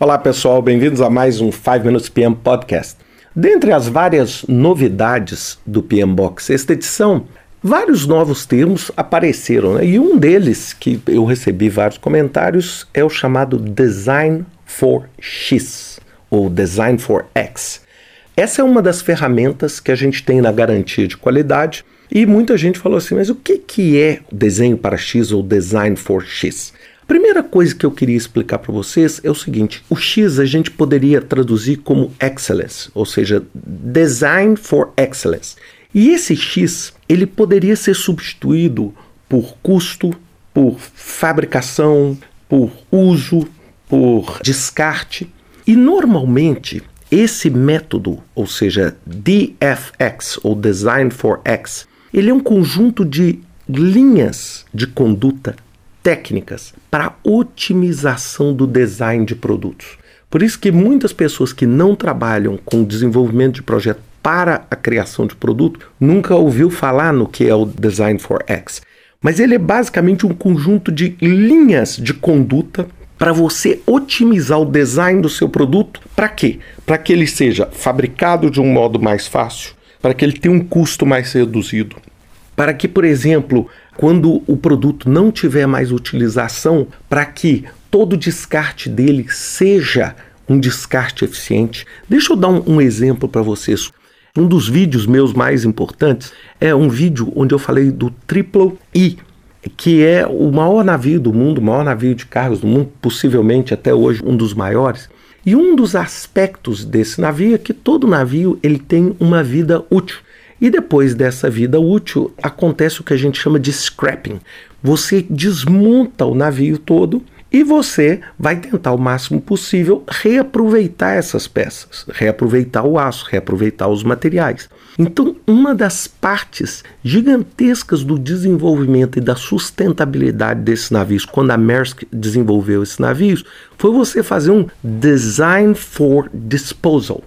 Olá pessoal, bem-vindos a mais um 5 Minutes PM Podcast. Dentre as várias novidades do PM Box, esta edição, vários novos termos apareceram, né? e um deles que eu recebi vários comentários é o chamado Design for X ou Design for X. Essa é uma das ferramentas que a gente tem na garantia de qualidade e muita gente falou assim: mas o que, que é desenho para X ou Design for X? Primeira coisa que eu queria explicar para vocês é o seguinte: o X a gente poderia traduzir como excellence, ou seja, design for excellence. E esse X, ele poderia ser substituído por custo, por fabricação, por uso, por descarte. E normalmente esse método, ou seja, DFX ou Design for X, ele é um conjunto de linhas de conduta técnicas para otimização do design de produtos. Por isso que muitas pessoas que não trabalham com desenvolvimento de projeto para a criação de produto nunca ouviu falar no que é o Design for X. Mas ele é basicamente um conjunto de linhas de conduta para você otimizar o design do seu produto. Para quê? Para que ele seja fabricado de um modo mais fácil, para que ele tenha um custo mais reduzido, para que, por exemplo, quando o produto não tiver mais utilização, para que todo descarte dele seja um descarte eficiente. Deixa eu dar um, um exemplo para vocês. Um dos vídeos meus mais importantes é um vídeo onde eu falei do Triple I, que é o maior navio do mundo, o maior navio de carros do mundo, possivelmente até hoje um dos maiores. E um dos aspectos desse navio é que todo navio ele tem uma vida útil. E depois dessa vida útil, acontece o que a gente chama de scrapping. Você desmonta o navio todo e você vai tentar o máximo possível reaproveitar essas peças, reaproveitar o aço, reaproveitar os materiais. Então, uma das partes gigantescas do desenvolvimento e da sustentabilidade desses navios, quando a Maersk desenvolveu esses navios, foi você fazer um design for disposal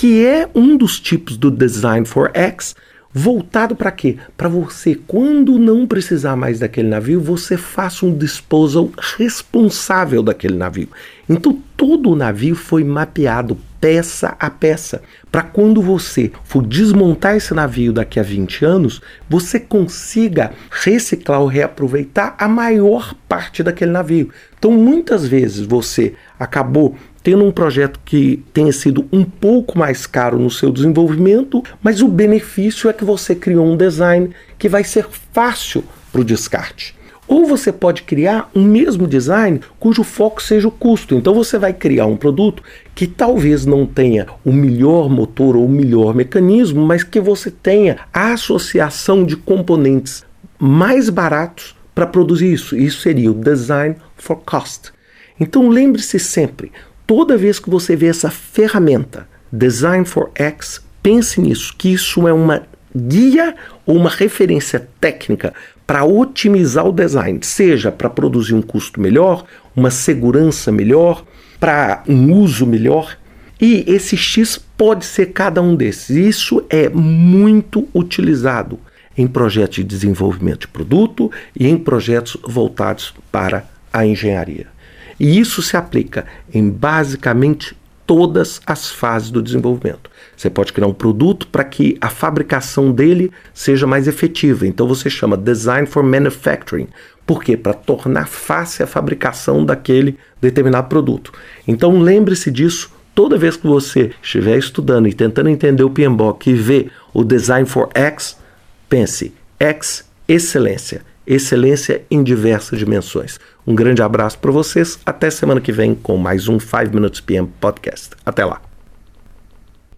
que é um dos tipos do Design for X, voltado para quê? Para você, quando não precisar mais daquele navio, você faça um disposal responsável daquele navio. Então, todo o navio foi mapeado peça a peça, para quando você for desmontar esse navio daqui a 20 anos, você consiga reciclar ou reaproveitar a maior parte daquele navio. Então, muitas vezes você acabou tendo um projeto que tenha sido um pouco mais caro no seu desenvolvimento, mas o benefício é que você criou um design que vai ser fácil para o descarte. Ou você pode criar um mesmo design cujo foco seja o custo. Então você vai criar um produto que talvez não tenha o melhor motor ou o melhor mecanismo, mas que você tenha a associação de componentes mais baratos para produzir isso. Isso seria o design for cost. Então lembre-se sempre, toda vez que você vê essa ferramenta, Design for X, pense nisso, que isso é uma guia ou uma referência técnica para otimizar o design, seja para produzir um custo melhor, uma segurança melhor, para um uso melhor. E esse X pode ser cada um desses. Isso é muito utilizado em projetos de desenvolvimento de produto e em projetos voltados para a engenharia. E isso se aplica em basicamente todas as fases do desenvolvimento. Você pode criar um produto para que a fabricação dele seja mais efetiva. Então você chama Design for Manufacturing. Por quê? Para tornar fácil a fabricação daquele determinado produto. Então lembre-se disso toda vez que você estiver estudando e tentando entender o PMBOK e ver o Design for X, pense X, excelência excelência em diversas dimensões. Um grande abraço para vocês, até semana que vem com mais um 5 Minutes PM Podcast. Até lá.